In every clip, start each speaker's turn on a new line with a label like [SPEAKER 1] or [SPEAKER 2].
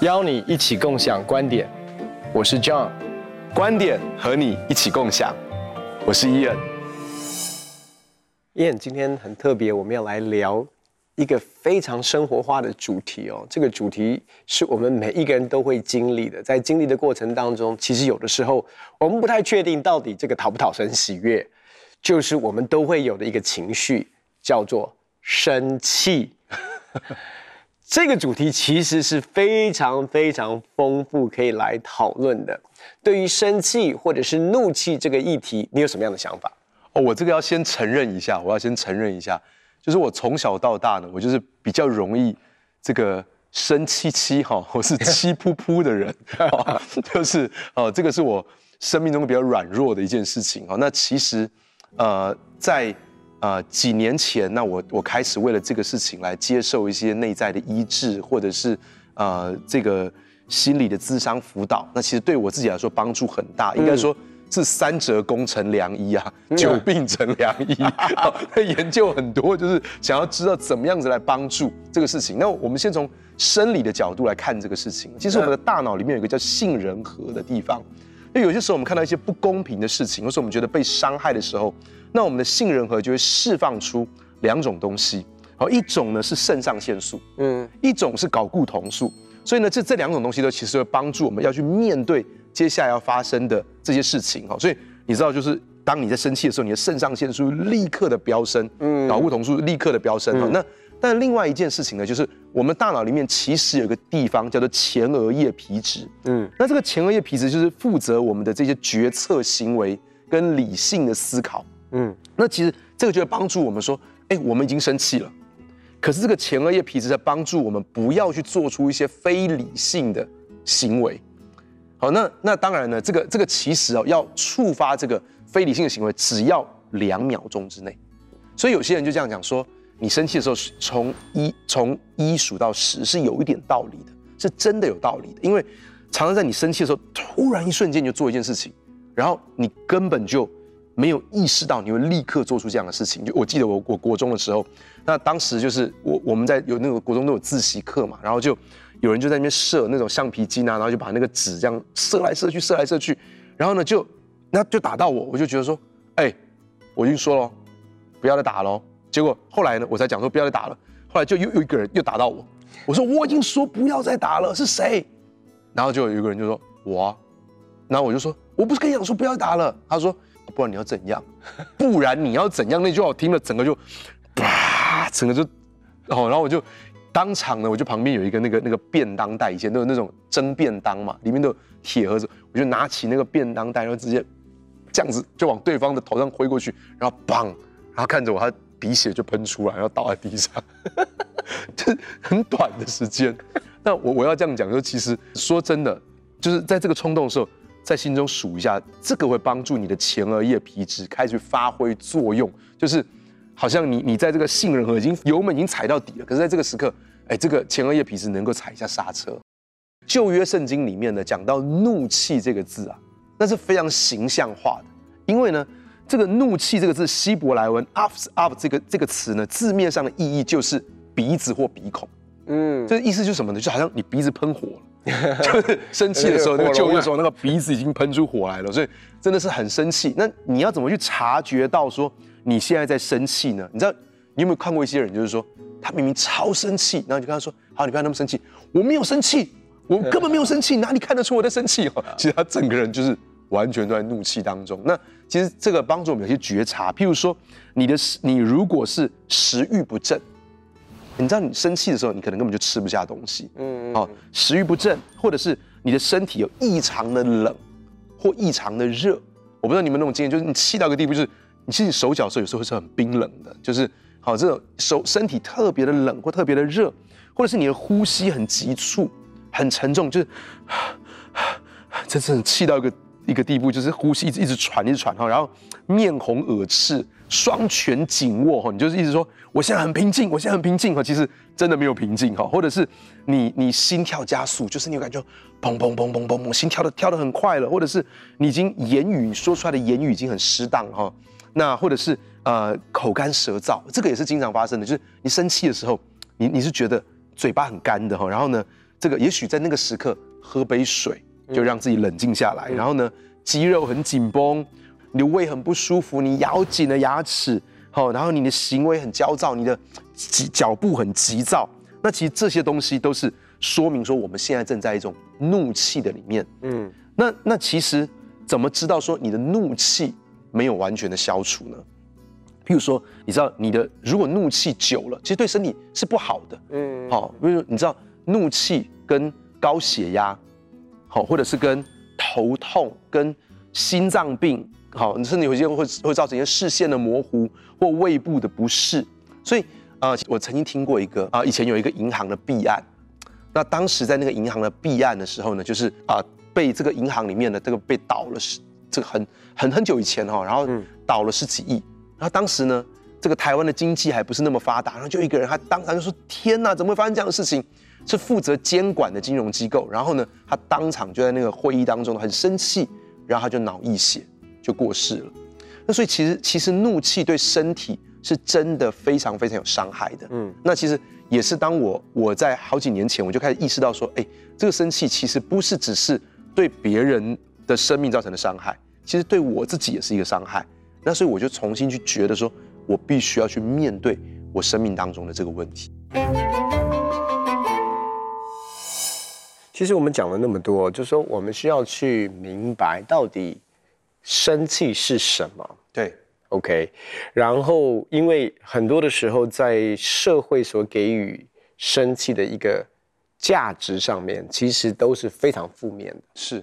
[SPEAKER 1] 邀你一起共享观点，我是 John，
[SPEAKER 2] 观点和你一起共享，我是 Ian。
[SPEAKER 1] Ian，今天很特别，我们要来聊一个非常生活化的主题哦。这个主题是我们每一个人都会经历的，在经历的过程当中，其实有的时候我们不太确定到底这个讨不讨生喜悦，就是我们都会有的一个情绪，叫做生气。这个主题其实是非常非常丰富，可以来讨论的。对于生气或者是怒气这个议题，你有什么样的想法？
[SPEAKER 2] 哦，我这个要先承认一下，我要先承认一下，就是我从小到大呢，我就是比较容易这个生气气哈，我是气噗噗的人，就是呃，这个是我生命中比较软弱的一件事情。那其实呃，在呃，几年前，那我我开始为了这个事情来接受一些内在的医治，或者是呃这个心理的咨商辅导。那其实对我自己来说帮助很大，应该说是三折功成良医啊，嗯、久病成良医。他研究很多，就是想要知道怎么样子来帮助这个事情。那我们先从生理的角度来看这个事情。其实我们的大脑里面有一个叫杏仁核的地方。那有些时候我们看到一些不公平的事情，或是我们觉得被伤害的时候，那我们的杏仁核就会释放出两种东西，好，一种呢是肾上腺素，嗯，一种是睾固酮素，所以呢，这这两种东西都其实会帮助我们要去面对接下来要发生的这些事情，哈，所以你知道，就是当你在生气的时候，你的肾上腺素立刻的飙升，嗯，睾固酮素立刻的飙升，嗯，那。但另外一件事情呢，就是我们大脑里面其实有个地方叫做前额叶皮质，嗯，那这个前额叶皮质就是负责我们的这些决策行为跟理性的思考，嗯，那其实这个就会帮助我们说，哎，我们已经生气了，可是这个前额叶皮质在帮助我们不要去做出一些非理性的行为，好，那那当然呢，这个这个其实哦，要触发这个非理性的行为，只要两秒钟之内，所以有些人就这样讲说。你生气的时候，从一从一数到十是有一点道理的，是真的有道理的。因为常常在你生气的时候，突然一瞬间就做一件事情，然后你根本就没有意识到你会立刻做出这样的事情。就我记得我我国中的时候，那当时就是我我们在有那个国中都有自习课嘛，然后就有人就在那边射那种橡皮筋啊，然后就把那个纸这样射来射去，射来射去，然后呢就那就打到我，我就觉得说，哎，我已经说了，不要再打喽。结果后来呢，我才讲说不要再打了。后来就又有一个人又打到我，我说我已经说不要再打了，是谁？然后就有一个人就说我啊，然后我就说我不是跟你讲说不要再打了？他说不然你要怎样？不然你要怎样？那句话我听了整个就，啪，整个就，哦，然后我就当场呢，我就旁边有一个那个那个便当袋，以前都有那种蒸便当嘛，里面都有铁盒子，我就拿起那个便当袋，然后直接这样子就往对方的头上挥过去，然后砰，然后看着我他。鼻血就喷出来，然后倒在地上，就是很短的时间。那我我要这样讲，就其实说真的，就是在这个冲动的时候，在心中数一下，这个会帮助你的前额叶皮质开始发挥作用，就是好像你你在这个杏仁核已经油门已经踩到底了，可是在这个时刻，哎，这个前额叶皮质能够踩一下刹车。旧约圣经里面呢，讲到怒气这个字啊，那是非常形象化的，因为呢。这个怒气这个字，希伯来文 af af 这个这个词呢，字面上的意义就是鼻子或鼻孔。嗯，这个意思就是什么呢？就好像你鼻子喷火了，就是生气的时候，那个就的时候那个鼻子已经喷出火来了，所以真的是很生气。那你要怎么去察觉到说你现在在生气呢？你知道你有没有看过一些人，就是说他明明超生气，然后你就跟他说：“好，你不要那么生气，我没有生气，我根本没有生气，哪里看得出我在生气？” 其实他整个人就是。完全都在怒气当中。那其实这个帮助我们有些觉察，譬如说，你的你如果是食欲不振，你知道你生气的时候，你可能根本就吃不下东西。嗯，好，食欲不振，或者是你的身体有异常的冷或异常的热。我不知道你们那种经验，就是你气到一个地步，就是你其实手脚的时候有时候会是很冰冷的，就是好这种手身体特别的冷或特别的热，或者是你的呼吸很急促、很沉重，就是 真正气到一个。一个地步就是呼吸一直一直喘一直喘哈，然后面红耳赤，双拳紧握哈，你就是一直说我现在很平静，我现在很平静。哈，其实真的没有平静哈，或者是你你心跳加速，就是你有感觉砰砰砰砰砰砰，心跳的跳的很快了，或者是你已经言语说出来的言语已经很失当哈，那或者是呃口干舌燥，这个也是经常发生的，就是你生气的时候，你你是觉得嘴巴很干的哈，然后呢这个也许在那个时刻喝杯水，就让自己冷静下来。嗯、然后呢，肌肉很紧绷，你的胃很不舒服，你咬紧了牙齿，好，然后你的行为很焦躁，你的脚步很急躁。那其实这些东西都是说明说我们现在正在一种怒气的里面。嗯，那那其实怎么知道说你的怒气没有完全的消除呢？譬如说，你知道你的如果怒气久了，其实对身体是不好的。嗯，好，比如说你知道怒气跟高血压，好，或者是跟头痛、跟心脏病，好，你甚至有些会会造成一些视线的模糊或胃部的不适。所以啊、呃，我曾经听过一个啊、呃，以前有一个银行的弊案，那当时在那个银行的弊案的时候呢，就是啊、呃，被这个银行里面的这个被倒了十，这个很很很久以前哈，然后倒了十几亿。然后当时呢，这个台湾的经济还不是那么发达，然后就一个人，他当场就说：“天哪，怎么会发生这样的事情？”是负责监管的金融机构。然后呢，他当场就在那个会议当中很生气，然后他就脑溢血，就过世了。那所以其实其实怒气对身体是真的非常非常有伤害的。嗯，那其实也是当我我在好几年前我就开始意识到说，哎，这个生气其实不是只是对别人的生命造成的伤害，其实对我自己也是一个伤害。那所以我就重新去觉得说，我必须要去面对我生命当中的这个问题。
[SPEAKER 1] 其实我们讲了那么多，就是说我们需要去明白到底生气是什么。
[SPEAKER 2] 对
[SPEAKER 1] ，OK。然后，因为很多的时候在社会所给予生气的一个价值上面，其实都是非常负面的。
[SPEAKER 2] 是。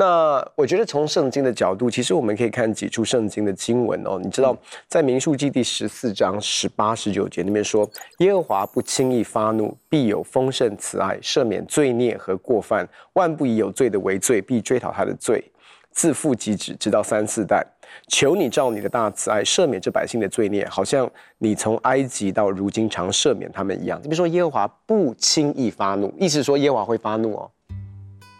[SPEAKER 1] 那我觉得从圣经的角度，其实我们可以看几处圣经的经文哦。你知道，在民数记第十四章十八、十九节里面说：“耶和华不轻易发怒，必有丰盛慈爱，赦免罪孽和过犯，万不以有罪的为罪，必追讨他的罪，自父及子，直到三四代。求你照你的大慈爱，赦免这百姓的罪孽，好像你从埃及到如今常赦免他们一样。”这边说耶和华不轻易发怒，意思是说耶和华会发怒哦。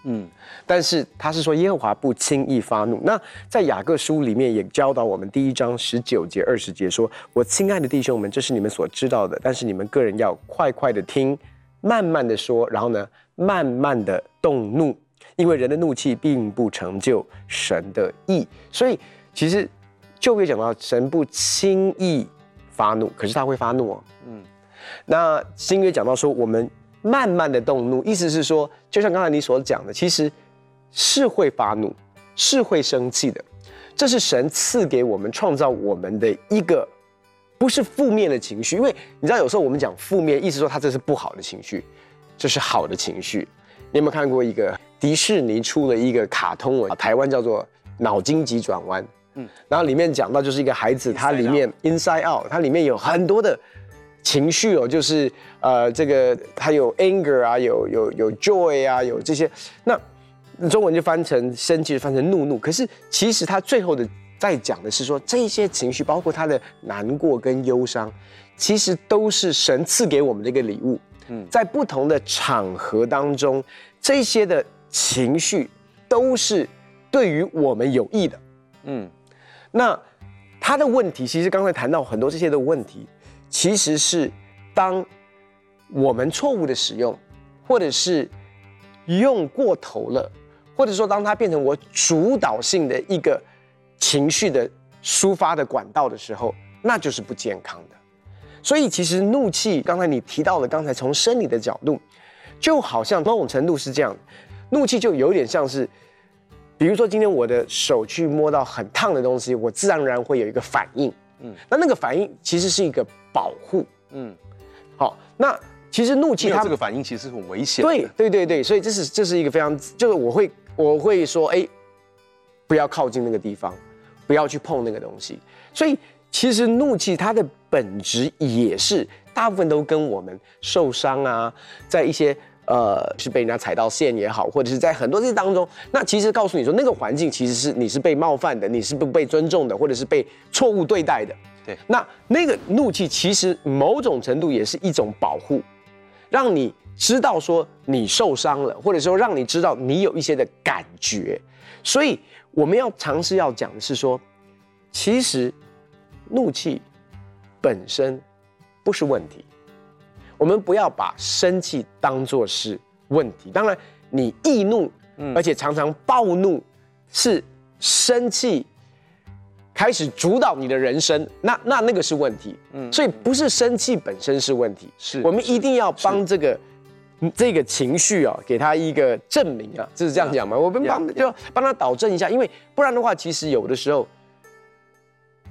[SPEAKER 1] 嗯，但是他是说耶和华不轻易发怒。那在雅各书里面也教导我们，第一章十九节二十节说：“我亲爱的弟兄们，这是你们所知道的，但是你们个人要快快的听，慢慢的说，然后呢，慢慢的动怒，因为人的怒气并不成就神的意。所以其实旧约讲到神不轻易发怒，可是他会发怒哦。嗯，那新约讲到说我们。慢慢的动怒，意思是说，就像刚才你所讲的，其实是会发怒，是会生气的。这是神赐给我们、创造我们的一个，不是负面的情绪。因为你知道，有时候我们讲负面，意思说它这是不好的情绪，这是好的情绪。你有没有看过一个迪士尼出了一个卡通文，台湾叫做《脑筋急转弯》？嗯，然后里面讲到就是一个孩子，他里面 Inside Out，它里面有很多的。情绪哦，就是呃，这个它有 anger 啊，有有有 joy 啊，有这些。那中文就翻成生气，翻成怒怒。可是其实他最后的在讲的是说，这些情绪，包括他的难过跟忧伤，其实都是神赐给我们的一个礼物。嗯，在不同的场合当中，这些的情绪都是对于我们有益的。嗯，那他的问题，其实刚才谈到很多这些的问题。其实是，当我们错误的使用，或者是用过头了，或者说当它变成我主导性的一个情绪的抒发的管道的时候，那就是不健康的。所以其实怒气，刚才你提到了，刚才从生理的角度，就好像某种程度是这样，怒气就有点像是，比如说今天我的手去摸到很烫的东西，我自然而然会有一个反应。嗯，那那个反应其实是一个保护。嗯，好，那其实怒气它
[SPEAKER 2] 这个反应其实很危险。
[SPEAKER 1] 对对对对，所以这是这是一个非常，就是我会我会说，哎，不要靠近那个地方，不要去碰那个东西。所以其实怒气它的本质也是大部分都跟我们受伤啊，在一些。呃，是被人家踩到线也好，或者是在很多这些当中，那其实告诉你说，那个环境其实是你是被冒犯的，你是不被尊重的，或者是被错误对待的。
[SPEAKER 2] 对，
[SPEAKER 1] 那那个怒气其实某种程度也是一种保护，让你知道说你受伤了，或者说让你知道你有一些的感觉。所以我们要尝试要讲的是说，其实怒气本身不是问题。我们不要把生气当作是问题。当然，你易怒，而且常常暴怒，是生气开始主导你的人生，那那那个是问题。嗯，所以不是生气本身是问题，
[SPEAKER 2] 是
[SPEAKER 1] 我们一定要帮这个这个情绪啊，给他一个证明啊，就是这样讲嘛。我们帮就帮他导正一下，因为不然的话，其实有的时候，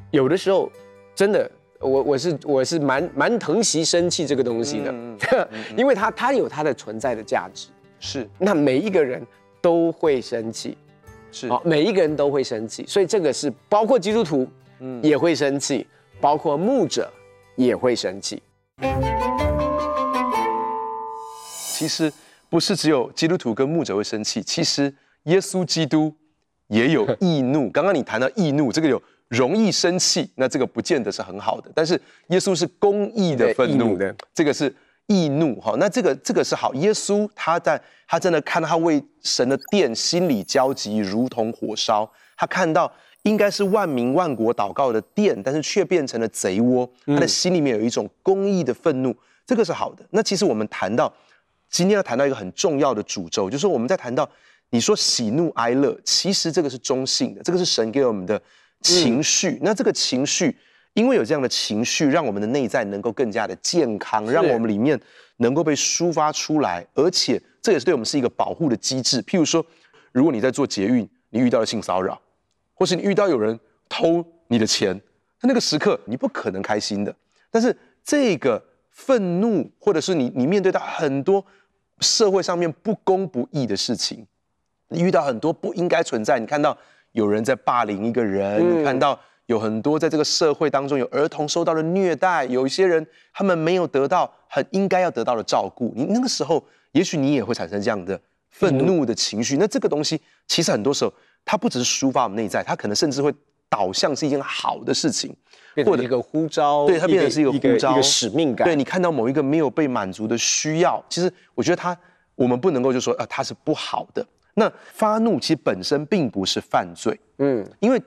[SPEAKER 1] 有的时候真的。我我是我是蛮蛮疼惜生气这个东西的，嗯嗯 嗯、因为它它有它的存在的价值。
[SPEAKER 2] 是，
[SPEAKER 1] 那每一个人都会生气，
[SPEAKER 2] 是，
[SPEAKER 1] 好，每一个人都会生气，所以这个是包括基督徒，嗯，也会生气，包括牧者也会生气。
[SPEAKER 2] 其实不是只有基督徒跟牧者会生气，其实耶稣基督也有易怒。刚刚你谈到易怒，这个有。容易生气，那这个不见得是很好的。但是耶稣是公义的愤怒的，这个是易怒哈。那这个这个是好。耶稣他在他真的看到他为神的殿心里焦急，如同火烧。他看到应该是万民万国祷告的殿，但是却变成了贼窝。他的心里面有一种公义的愤怒，这个是好的。那其实我们谈到今天要谈到一个很重要的主轴，就是我们在谈到你说喜怒哀乐，其实这个是中性的，这个是神给我们的。情绪，那这个情绪，因为有这样的情绪，让我们的内在能够更加的健康，让我们里面能够被抒发出来，而且这也是对我们是一个保护的机制。譬如说，如果你在做捷运，你遇到了性骚扰，或是你遇到有人偷你的钱，那那个时刻你不可能开心的。但是这个愤怒，或者是你你面对到很多社会上面不公不义的事情，你遇到很多不应该存在，你看到。有人在霸凌一个人，你看到有很多在这个社会当中有儿童受到了虐待，有一些人他们没有得到很应该要得到的照顾，你那个时候也许你也会产生这样的愤怒的情绪。那这个东西其实很多时候它不只是抒发我们内在，它可能甚至会导向是一件好的事情，
[SPEAKER 1] 或者一个呼召，
[SPEAKER 2] 对，它变成是一个呼召，
[SPEAKER 1] 一个使命感。
[SPEAKER 2] 对，你看到某一个没有被满足的需要，其实我觉得它我们不能够就说啊它是不好的。那发怒其实本身并不是犯罪，嗯，因为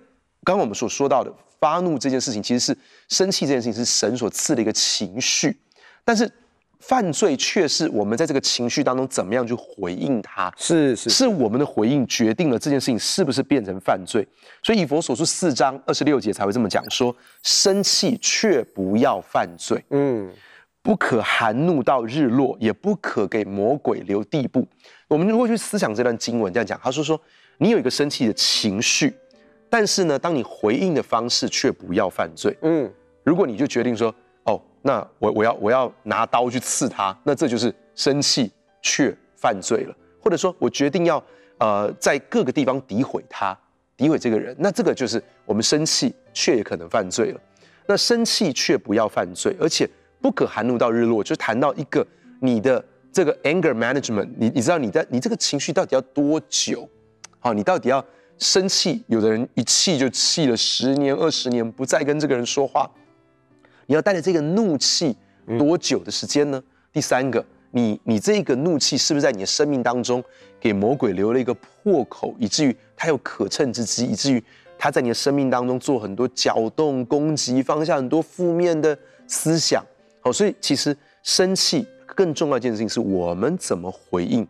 [SPEAKER 2] 刚刚我们所说到的发怒这件事情，其实是生气这件事情是神所赐的一个情绪，但是犯罪却是我们在这个情绪当中怎么样去回应它，
[SPEAKER 1] 是是。
[SPEAKER 2] 是我们的回应决定了这件事情是不是变成犯罪，所以以佛所书四章二十六节才会这么讲说，生气却不要犯罪，嗯。不可含怒到日落，也不可给魔鬼留地步。我们如果去思想这段经文，这样讲，他说说，你有一个生气的情绪，但是呢，当你回应的方式却不要犯罪。嗯，如果你就决定说，哦，那我我要我要拿刀去刺他，那这就是生气却犯罪了。或者说我决定要呃在各个地方诋毁他，诋毁这个人，那这个就是我们生气却也可能犯罪了。那生气却不要犯罪，而且。不可含怒到日落，就谈到一个你的这个 anger management，你你知道你在你这个情绪到底要多久？好，你到底要生气？有的人一气就气了十年、二十年，不再跟这个人说话。你要带着这个怒气多久的时间呢？第三个，你你这个怒气是不是在你的生命当中给魔鬼留了一个破口，以至于他有可乘之机，以至于他在你的生命当中做很多搅动、攻击，放下很多负面的思想。好，所以其实生气更重要一件事情是我们怎么回应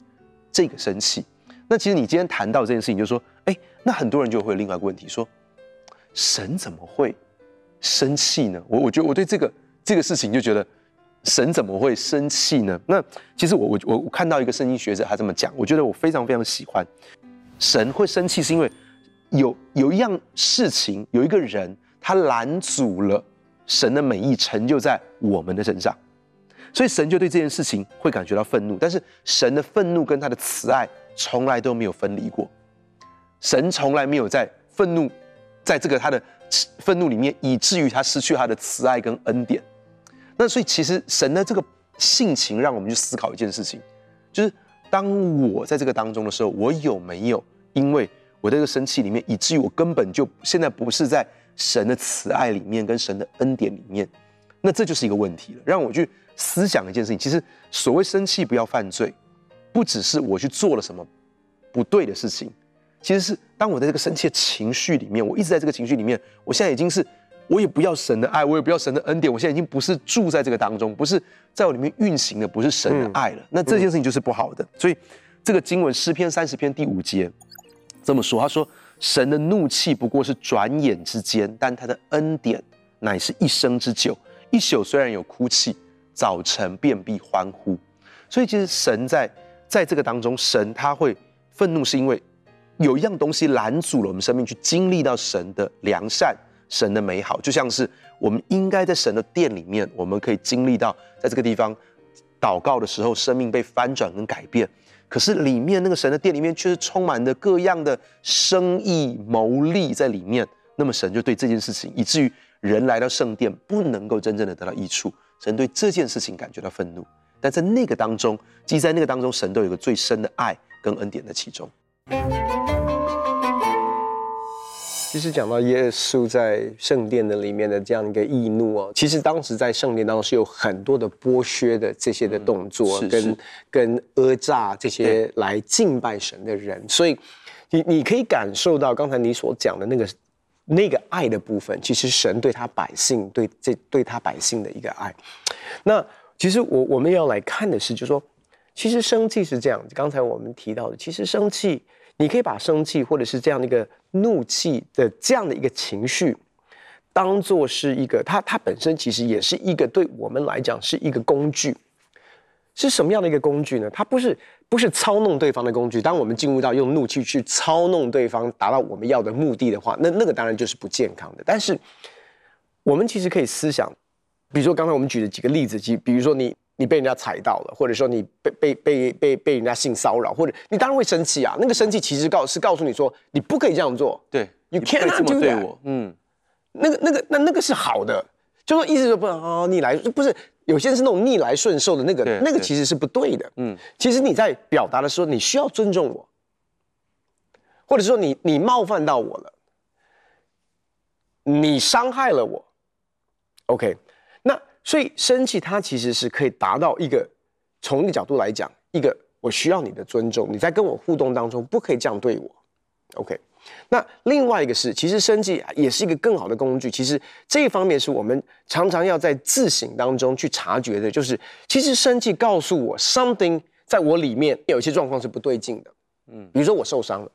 [SPEAKER 2] 这个生气。那其实你今天谈到这件事情，就说，哎，那很多人就会有另外一个问题，说，神怎么会生气呢？我我觉得我对这个这个事情就觉得，神怎么会生气呢？那其实我我我看到一个圣经学者他这么讲，我觉得我非常非常喜欢。神会生气是因为有有一样事情，有一个人他拦阻了。神的美意成就在我们的身上，所以神就对这件事情会感觉到愤怒。但是神的愤怒跟他的慈爱从来都没有分离过，神从来没有在愤怒，在这个他的愤怒里面，以至于他失去他的慈爱跟恩典。那所以其实神的这个性情，让我们去思考一件事情，就是当我在这个当中的时候，我有没有因为我在这个生气里面，以至于我根本就现在不是在。神的慈爱里面，跟神的恩典里面，那这就是一个问题了。让我去思想一件事情，其实所谓生气不要犯罪，不只是我去做了什么不对的事情，其实是当我在这个生气的情绪里面，我一直在这个情绪里面，我现在已经是我也不要神的爱，我也不要神的恩典。我现在已经不是住在这个当中，不是在我里面运行的，不是神的爱了。嗯、那这件事情就是不好的。所以这个经文诗篇三十篇第五节这么说，他说：“神的怒气不过是转眼之间，但他的恩典乃是一生之久。一宿虽然有哭泣，早晨便必欢呼。”所以其实神在在这个当中，神他会愤怒，是因为。有一样东西拦阻了我们生命去经历到神的良善、神的美好，就像是我们应该在神的殿里面，我们可以经历到在这个地方祷告的时候，生命被翻转跟改变。可是里面那个神的殿里面却是充满着各样的生意牟利在里面，那么神就对这件事情，以至于人来到圣殿不能够真正的得到益处，神对这件事情感觉到愤怒。但在那个当中，即在那个当中，神都有个最深的爱跟恩典的其中。
[SPEAKER 1] 其实讲到耶稣在圣殿的里面的这样一个易怒哦，其实当时在圣殿当中是有很多的剥削的这些的动作，嗯、跟跟讹诈这些来敬拜神的人，所以你你可以感受到刚才你所讲的那个那个爱的部分，其实神对他百姓对这对他百姓的一个爱。那其实我我们要来看的是，就是说，其实生气是这样，刚才我们提到的，其实生气。你可以把生气或者是这样的一个怒气的这样的一个情绪，当做是一个它它本身其实也是一个对我们来讲是一个工具，是什么样的一个工具呢？它不是不是操弄对方的工具。当我们进入到用怒气去操弄对方，达到我们要的目的的话，那那个当然就是不健康的。但是我们其实可以思想，比如说刚才我们举的几个例子，即比如说你。你被人家踩到了，或者说你被被被被被人家性骚扰，或者你当然会生气啊。那个生气其实告是告诉你说你不可以这样做，
[SPEAKER 2] 对
[SPEAKER 1] ，You cannot do that。嗯，那个那个那那个是好的，就说意思说不能啊逆来，不是有些人是那种逆来顺受的那个，那个其实是不对的。嗯，其实你在表达的时候，你需要尊重我，或者说你你冒犯到我了，你伤害了我，OK。所以生气，它其实是可以达到一个，从一个角度来讲，一个我需要你的尊重，你在跟我互动当中不可以这样对我，OK？那另外一个是，其实生气也是一个更好的工具。其实这一方面是我们常常要在自省当中去察觉的，就是其实生气告诉我 something 在我里面有一些状况是不对劲的，嗯，比如说我受伤了，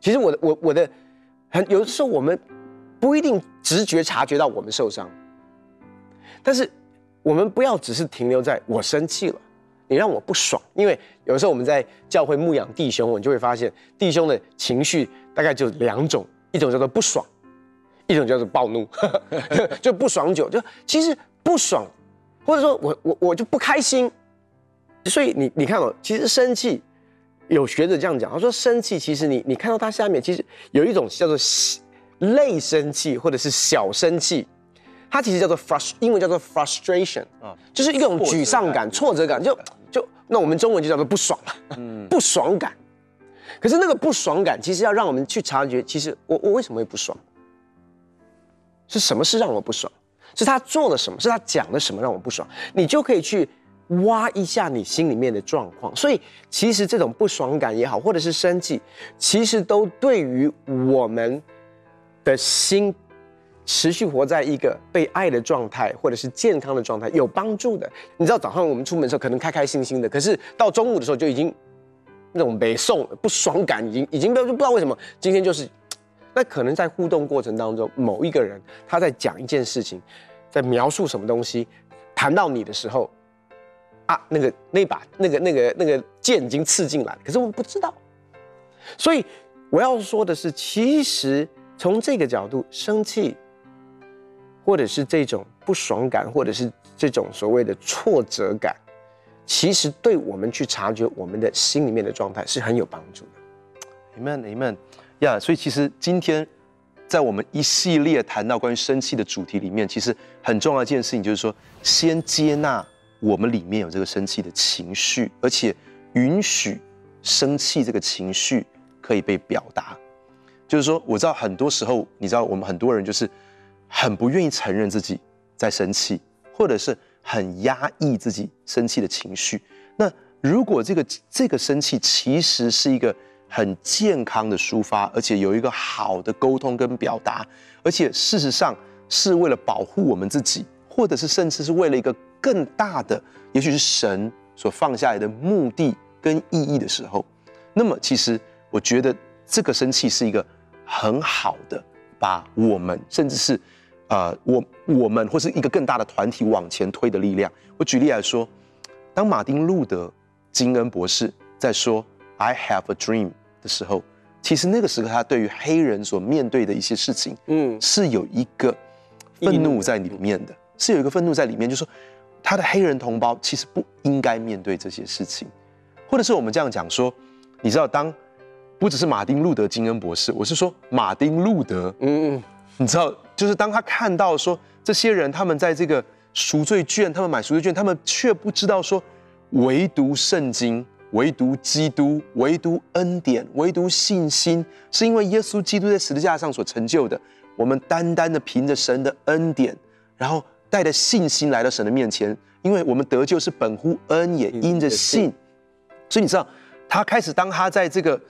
[SPEAKER 1] 其实我的我我的很有的时候我们不一定直觉察觉到我们受伤。但是，我们不要只是停留在我生气了，你让我不爽。因为有时候我们在教会牧养弟兄，你就会发现弟兄的情绪大概就两种，一种叫做不爽，一种叫做暴怒，就不爽久。就其实不爽，或者说我我我就不开心。所以你你看哦，其实生气，有学者这样讲，他说生气其实你你看到他下面其实有一种叫做类生气或者是小生气。它其实叫做 frust，英文叫做 frustration，啊，就是一种沮丧感、挫折感，就就那我们中文就叫做不爽了，嗯，不爽感。可是那个不爽感，其实要让我们去察觉，其实我我为什么会不爽？是什么事让我不爽？是他做了什么？是他讲了什么让我不爽？你就可以去挖一下你心里面的状况。所以其实这种不爽感也好，或者是生气，其实都对于我们的心。持续活在一个被爱的状态，或者是健康的状态，有帮助的。你知道早上我们出门的时候可能开开心心的，可是到中午的时候就已经那种北宋不爽感已经已经不不知道为什么今天就是，那可能在互动过程当中，某一个人他在讲一件事情，在描述什么东西，谈到你的时候，啊，那个那把那个那个那个剑已经刺进来，可是我们不知道。所以我要说的是，其实从这个角度生气。或者是这种不爽感，或者是这种所谓的挫折感，其实对我们去察觉我们的心里面的状态是很有帮助的。
[SPEAKER 2] Amen，Amen，呀，所以其实今天在我们一系列谈到关于生气的主题里面，其实很重要一件事情就是说，先接纳我们里面有这个生气的情绪，而且允许生气这个情绪可以被表达。就是说，我知道很多时候，你知道我们很多人就是。很不愿意承认自己在生气，或者是很压抑自己生气的情绪。那如果这个这个生气其实是一个很健康的抒发，而且有一个好的沟通跟表达，而且事实上是为了保护我们自己，或者是甚至是为了一个更大的，也许是神所放下来的目的跟意义的时候，那么其实我觉得这个生气是一个很好的，把我们甚至是，呃，我我们或是一个更大的团体往前推的力量。我举例来说，当马丁路德金恩博士在说 “I have a dream” 的时候，其实那个时候他对于黑人所面对的一些事情，嗯，是有一个愤怒在里面的，是有一个愤怒在里面，就是说他的黑人同胞其实不应该面对这些事情，或者是我们这样讲说，你知道，当不只是马丁路德金恩博士，我是说马丁路德，嗯，你知道，就是当他看到说这些人他们在这个赎罪券，他们买赎罪券，他们却不知道说，唯独圣经。唯独基督，唯独恩典，唯独信心，是因为耶稣基督在十字架上所成就的。我们单单的凭着神的恩典，然后带着信心来到神的面前，因为我们得救是本乎恩，也因着信。所以你知道，他开始当他在这个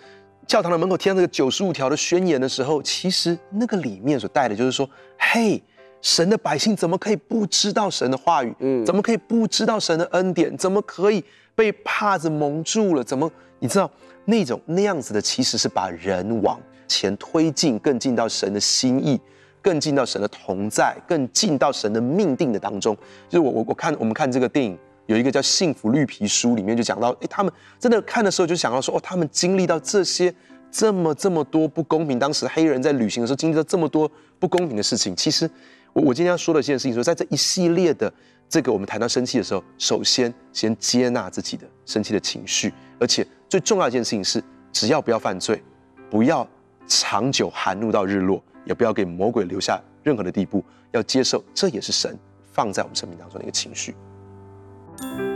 [SPEAKER 2] 教堂的门口贴上这个九十五条的宣言的时候，其实那个里面所带的就是说，嘿，神的百姓怎么可以不知道神的话语？嗯，怎么可以不知道神的恩典？怎么可以？被帕子蒙住了，怎么？你知道那种那样子的，其实是把人往前推进，更进到神的心意，更进到神的同在，更进到神的命定的当中。就是我我我看我们看这个电影，有一个叫《幸福绿皮书》，里面就讲到，诶，他们真的看的时候就想到说，哦，他们经历到这些这么这么多不公平，当时黑人在旅行的时候经历到这么多不公平的事情。其实我我今天要说的一件事情，说在这一系列的。这个我们谈到生气的时候，首先先接纳自己的生气的情绪，而且最重要一件事情是，只要不要犯罪，不要长久含怒到日落，也不要给魔鬼留下任何的地步，要接受，这也是神放在我们生命当中的一个情绪。Thank you.